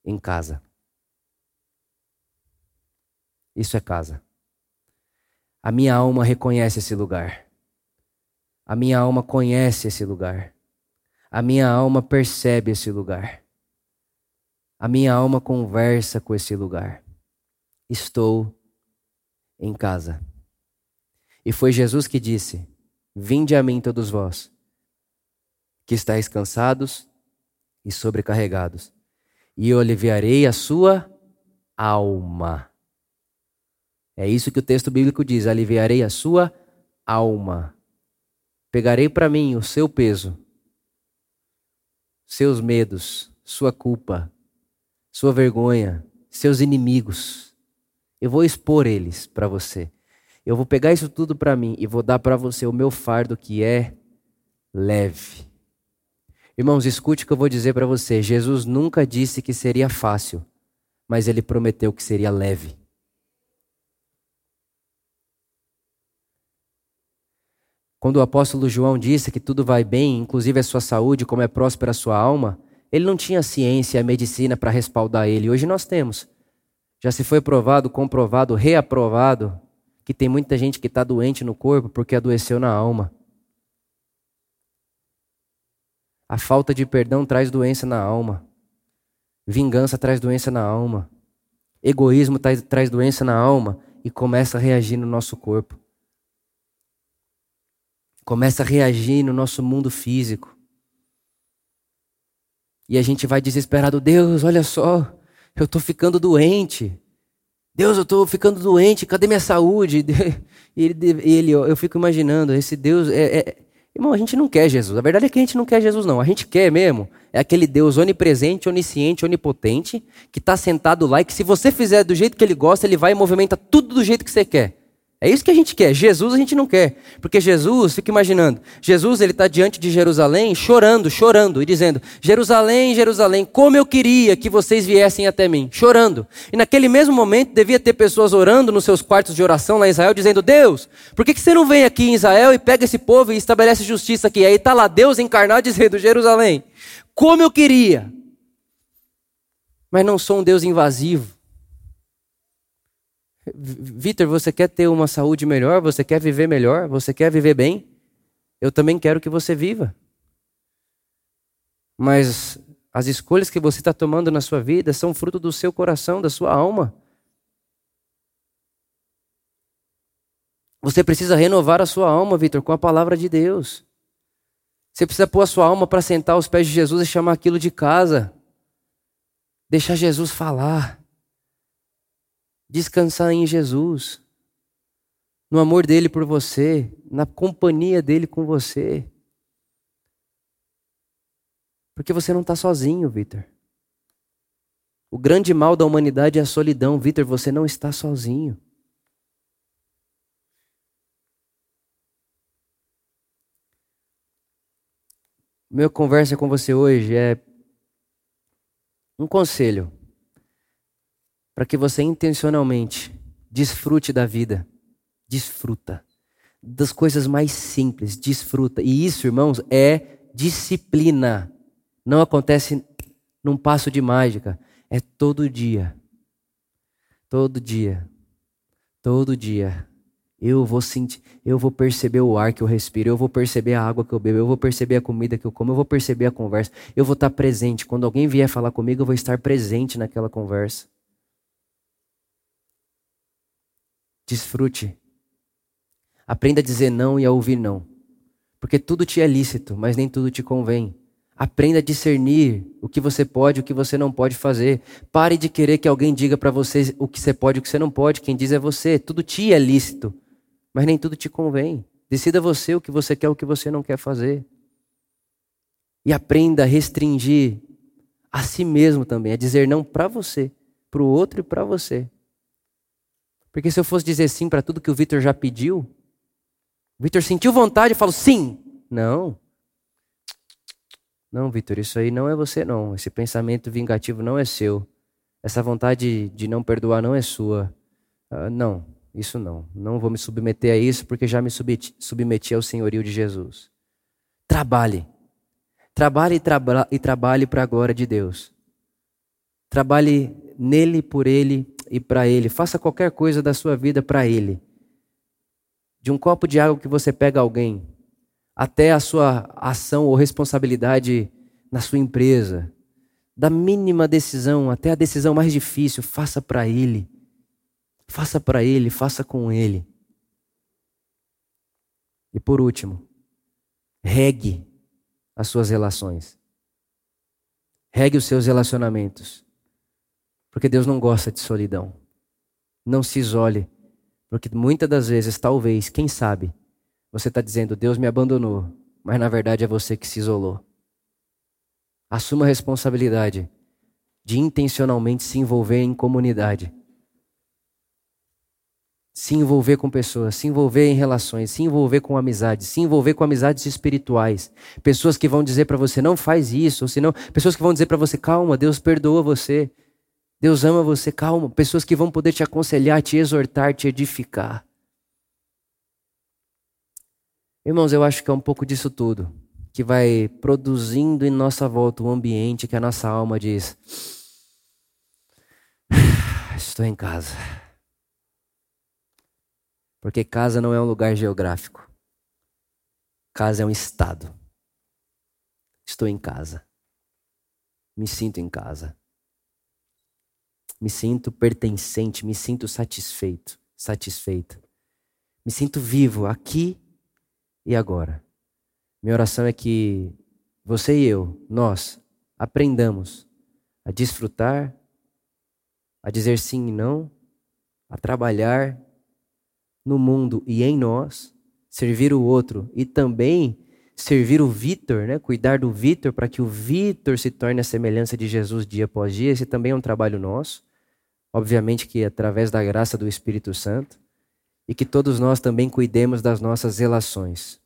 em casa. Isso é casa. A minha alma reconhece esse lugar. A minha alma conhece esse lugar. A minha alma percebe esse lugar. A minha alma conversa com esse lugar. Estou em casa. E foi Jesus que disse: Vinde a mim todos vós, que estáis cansados e sobrecarregados, e eu aliviarei a sua alma. É isso que o texto bíblico diz: aliviarei a sua alma. Pegarei para mim o seu peso, seus medos, sua culpa, sua vergonha, seus inimigos. Eu vou expor eles para você. Eu vou pegar isso tudo para mim e vou dar para você o meu fardo que é leve. Irmãos, escute o que eu vou dizer para você. Jesus nunca disse que seria fácil, mas ele prometeu que seria leve. Quando o apóstolo João disse que tudo vai bem, inclusive a sua saúde, como é próspera a sua alma, ele não tinha ciência e medicina para respaldar ele. Hoje nós temos. Já se foi provado, comprovado, reaprovado que tem muita gente que está doente no corpo porque adoeceu na alma. A falta de perdão traz doença na alma. Vingança traz doença na alma. Egoísmo traz, traz doença na alma e começa a reagir no nosso corpo. Começa a reagir no nosso mundo físico. E a gente vai desesperado, Deus, olha só, eu estou ficando doente. Deus, eu estou ficando doente, cadê minha saúde? E ele, ele, eu fico imaginando, esse Deus. É, é... Irmão, a gente não quer Jesus. A verdade é que a gente não quer Jesus, não. A gente quer mesmo. É aquele Deus onipresente, onisciente, onipotente, que está sentado lá e que se você fizer do jeito que ele gosta, ele vai e movimenta tudo do jeito que você quer. É isso que a gente quer. Jesus a gente não quer. Porque Jesus, fica imaginando, Jesus ele está diante de Jerusalém chorando, chorando e dizendo: Jerusalém, Jerusalém, como eu queria que vocês viessem até mim. Chorando. E naquele mesmo momento devia ter pessoas orando nos seus quartos de oração lá em Israel, dizendo: Deus, por que, que você não vem aqui em Israel e pega esse povo e estabelece justiça aqui? Aí está lá Deus encarnado dizendo: Jerusalém, como eu queria. Mas não sou um Deus invasivo. Vitor, você quer ter uma saúde melhor? Você quer viver melhor? Você quer viver bem? Eu também quero que você viva. Mas as escolhas que você está tomando na sua vida são fruto do seu coração, da sua alma. Você precisa renovar a sua alma, Vitor, com a palavra de Deus. Você precisa pôr a sua alma para sentar aos pés de Jesus e chamar aquilo de casa. Deixar Jesus falar descansar em Jesus, no amor dele por você, na companhia dele com você. Porque você não está sozinho, Vitor. O grande mal da humanidade é a solidão. Vitor, você não está sozinho. Minha conversa com você hoje é um conselho para que você intencionalmente desfrute da vida. Desfruta das coisas mais simples, desfruta. E isso, irmãos, é disciplina. Não acontece num passo de mágica, é todo dia. Todo dia. Todo dia. Eu vou sentir, eu vou perceber o ar que eu respiro, eu vou perceber a água que eu bebo, eu vou perceber a comida que eu como, eu vou perceber a conversa, eu vou estar presente. Quando alguém vier falar comigo, eu vou estar presente naquela conversa. Desfrute. Aprenda a dizer não e a ouvir não. Porque tudo te é lícito, mas nem tudo te convém. Aprenda a discernir o que você pode e o que você não pode fazer. Pare de querer que alguém diga para você o que você pode e o que você não pode. Quem diz é você. Tudo te é lícito, mas nem tudo te convém. Decida você o que você quer e o que você não quer fazer. E aprenda a restringir a si mesmo também, a dizer não para você, para o outro e para você. Porque se eu fosse dizer sim para tudo que o Vitor já pediu, o Vitor sentiu vontade e falou sim. Não. Não, Vitor, isso aí não é você, não. Esse pensamento vingativo não é seu. Essa vontade de não perdoar não é sua. Uh, não, isso não. Não vou me submeter a isso porque já me submeti, submeti ao senhorio de Jesus. Trabalhe. Trabalhe traba e trabalhe para a glória de Deus. Trabalhe nele, por ele e para Ele. Faça qualquer coisa da sua vida para Ele. De um copo de água que você pega alguém, até a sua ação ou responsabilidade na sua empresa, da mínima decisão até a decisão mais difícil, faça para Ele. Faça para Ele, faça com Ele. E por último, regue as suas relações. Regue os seus relacionamentos. Porque Deus não gosta de solidão. Não se isole. Porque muitas das vezes, talvez, quem sabe, você está dizendo, Deus me abandonou, mas na verdade é você que se isolou. Assuma a responsabilidade de intencionalmente se envolver em comunidade. Se envolver com pessoas, se envolver em relações, se envolver com amizades, se envolver com amizades espirituais. Pessoas que vão dizer para você, não faz isso, ou senão, pessoas que vão dizer para você, calma, Deus perdoa você. Deus ama você, calma. Pessoas que vão poder te aconselhar, te exortar, te edificar. Irmãos, eu acho que é um pouco disso tudo que vai produzindo em nossa volta um ambiente que a nossa alma diz: Estou em casa. Porque casa não é um lugar geográfico. Casa é um estado. Estou em casa. Me sinto em casa. Me sinto pertencente, me sinto satisfeito, satisfeita. Me sinto vivo aqui e agora. Minha oração é que você e eu, nós, aprendamos a desfrutar, a dizer sim e não, a trabalhar no mundo e em nós, servir o outro e também servir o Vitor, né? cuidar do Vitor para que o Vitor se torne a semelhança de Jesus dia após dia. Esse também é um trabalho nosso. Obviamente que através da graça do Espírito Santo. E que todos nós também cuidemos das nossas relações.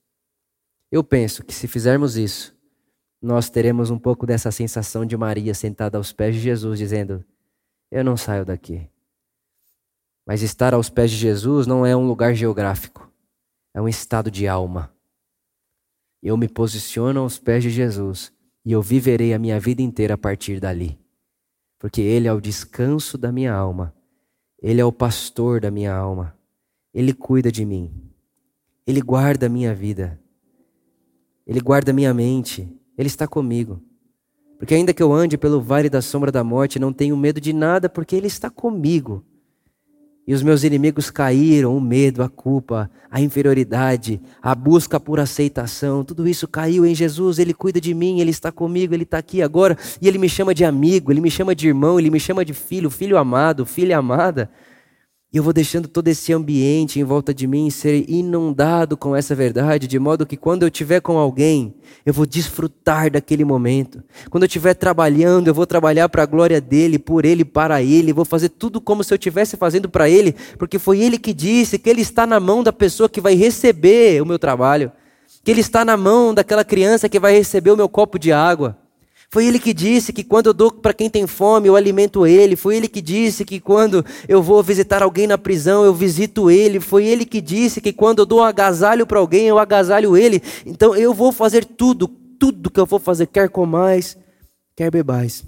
Eu penso que se fizermos isso, nós teremos um pouco dessa sensação de Maria sentada aos pés de Jesus, dizendo: Eu não saio daqui. Mas estar aos pés de Jesus não é um lugar geográfico, é um estado de alma. Eu me posiciono aos pés de Jesus e eu viverei a minha vida inteira a partir dali. Porque Ele é o descanso da minha alma, Ele é o pastor da minha alma, Ele cuida de mim, Ele guarda a minha vida, Ele guarda a minha mente, Ele está comigo. Porque ainda que eu ande pelo vale da sombra da morte, não tenho medo de nada, porque Ele está comigo. E os meus inimigos caíram, o medo, a culpa, a inferioridade, a busca por aceitação, tudo isso caiu em Jesus, Ele cuida de mim, Ele está comigo, Ele está aqui agora, e Ele me chama de amigo, Ele me chama de irmão, Ele me chama de filho, filho amado, filha amada. E eu vou deixando todo esse ambiente em volta de mim ser inundado com essa verdade, de modo que quando eu estiver com alguém, eu vou desfrutar daquele momento. Quando eu estiver trabalhando, eu vou trabalhar para a glória dele, por ele, para ele. Vou fazer tudo como se eu estivesse fazendo para ele, porque foi ele que disse que ele está na mão da pessoa que vai receber o meu trabalho, que ele está na mão daquela criança que vai receber o meu copo de água. Foi ele que disse que quando eu dou para quem tem fome, eu alimento ele. Foi ele que disse que quando eu vou visitar alguém na prisão, eu visito ele. Foi ele que disse que quando eu dou agasalho para alguém, eu agasalho ele. Então eu vou fazer tudo, tudo que eu vou fazer, quer comais, quer bebais.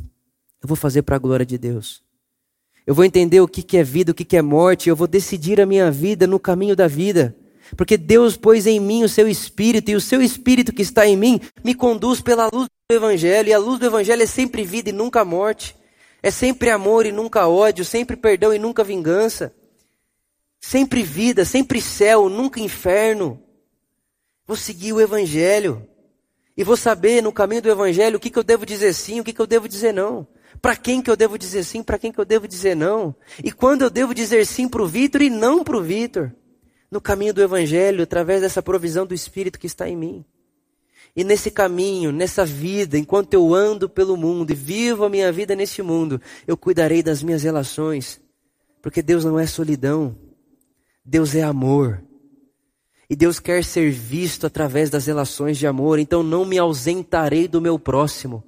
Eu vou fazer para a glória de Deus. Eu vou entender o que é vida, o que é morte. Eu vou decidir a minha vida no caminho da vida. Porque Deus pôs em mim o seu espírito, e o seu espírito que está em mim me conduz pela luz do Evangelho, e a luz do Evangelho é sempre vida e nunca morte, é sempre amor e nunca ódio, sempre perdão e nunca vingança, sempre vida, sempre céu, nunca inferno. Vou seguir o Evangelho, e vou saber no caminho do Evangelho o que, que eu devo dizer sim, o que, que eu devo dizer não. Para quem que eu devo dizer sim, para quem que eu devo dizer não. E quando eu devo dizer sim para o Vitor e não para o Vitor no caminho do Evangelho, através dessa provisão do Espírito que está em mim. E nesse caminho, nessa vida, enquanto eu ando pelo mundo e vivo a minha vida neste mundo, eu cuidarei das minhas relações. Porque Deus não é solidão, Deus é amor. E Deus quer ser visto através das relações de amor, então não me ausentarei do meu próximo.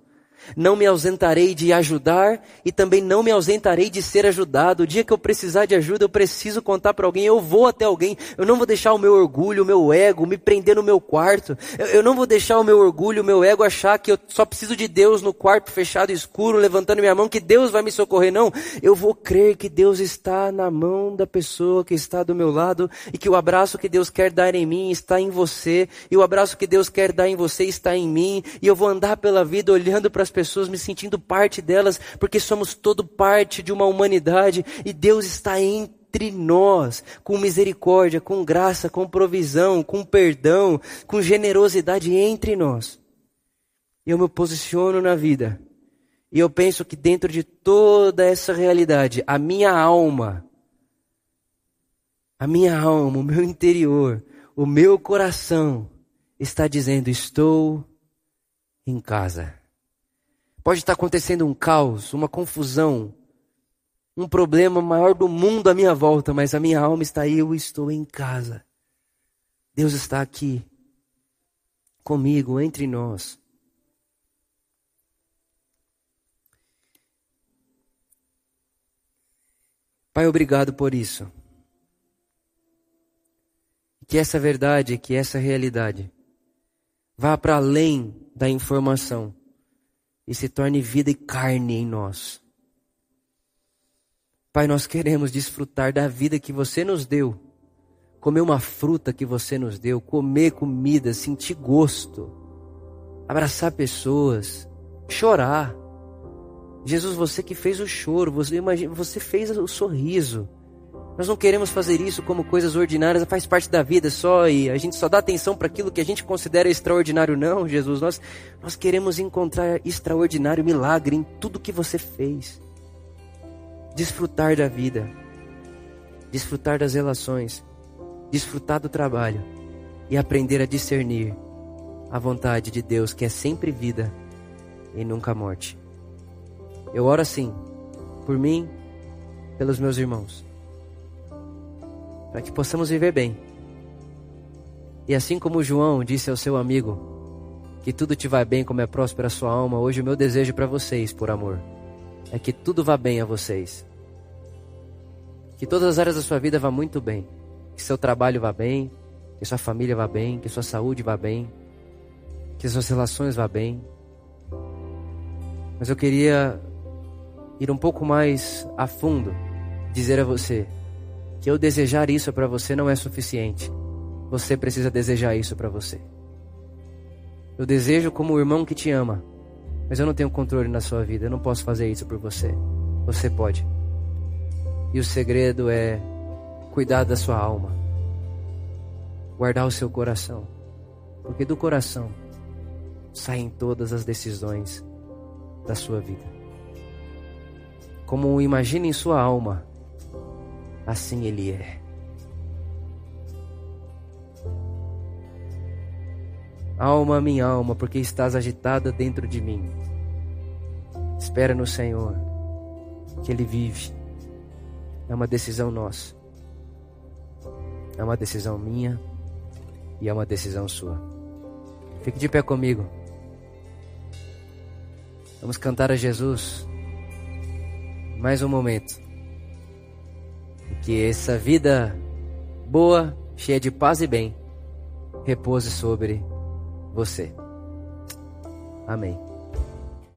Não me ausentarei de ajudar e também não me ausentarei de ser ajudado. O dia que eu precisar de ajuda, eu preciso contar para alguém, eu vou até alguém. Eu não vou deixar o meu orgulho, o meu ego me prender no meu quarto. Eu, eu não vou deixar o meu orgulho, o meu ego achar que eu só preciso de Deus no quarto fechado, escuro, levantando minha mão, que Deus vai me socorrer. Não, eu vou crer que Deus está na mão da pessoa que está do meu lado e que o abraço que Deus quer dar em mim está em você e o abraço que Deus quer dar em você está em mim e eu vou andar pela vida olhando para as pessoas, me sentindo parte delas, porque somos todo parte de uma humanidade e Deus está entre nós, com misericórdia, com graça, com provisão, com perdão, com generosidade entre nós. Eu me posiciono na vida E eu penso que dentro de toda essa realidade, a minha alma, a minha alma, o meu interior, o meu coração está dizendo: estou em casa. Pode estar acontecendo um caos, uma confusão, um problema maior do mundo à minha volta, mas a minha alma está aí, eu estou em casa. Deus está aqui comigo, entre nós. Pai, obrigado por isso. Que essa verdade, que essa realidade vá para além da informação e se torne vida e carne em nós. Pai, nós queremos desfrutar da vida que você nos deu, comer uma fruta que você nos deu, comer comida, sentir gosto, abraçar pessoas, chorar. Jesus, você que fez o choro, você, imagina, você fez o sorriso. Nós não queremos fazer isso como coisas ordinárias, faz parte da vida só e a gente só dá atenção para aquilo que a gente considera extraordinário. Não, Jesus, nós, nós queremos encontrar extraordinário milagre em tudo que você fez. Desfrutar da vida, desfrutar das relações, desfrutar do trabalho e aprender a discernir a vontade de Deus, que é sempre vida e nunca morte. Eu oro assim, por mim, pelos meus irmãos para que possamos viver bem. E assim como João disse ao seu amigo, que tudo te vai bem como é próspera a sua alma, hoje o meu desejo para vocês, por amor, é que tudo vá bem a vocês. Que todas as áreas da sua vida vá muito bem. Que seu trabalho vá bem, que sua família vá bem, que sua saúde vá bem, que suas relações vá bem. Mas eu queria ir um pouco mais a fundo, dizer a você que eu desejar isso para você não é suficiente. Você precisa desejar isso para você. Eu desejo como o irmão que te ama, mas eu não tenho controle na sua vida. Eu não posso fazer isso por você. Você pode. E o segredo é cuidar da sua alma, guardar o seu coração, porque do coração saem todas as decisões da sua vida. Como imagine em sua alma assim Ele é. Alma, minha alma, porque estás agitada dentro de mim. Espera no Senhor, que Ele vive. É uma decisão nossa. É uma decisão minha e é uma decisão sua. Fique de pé comigo. Vamos cantar a Jesus. Mais um momento que essa vida boa, cheia de paz e bem, repouse sobre você. Amém.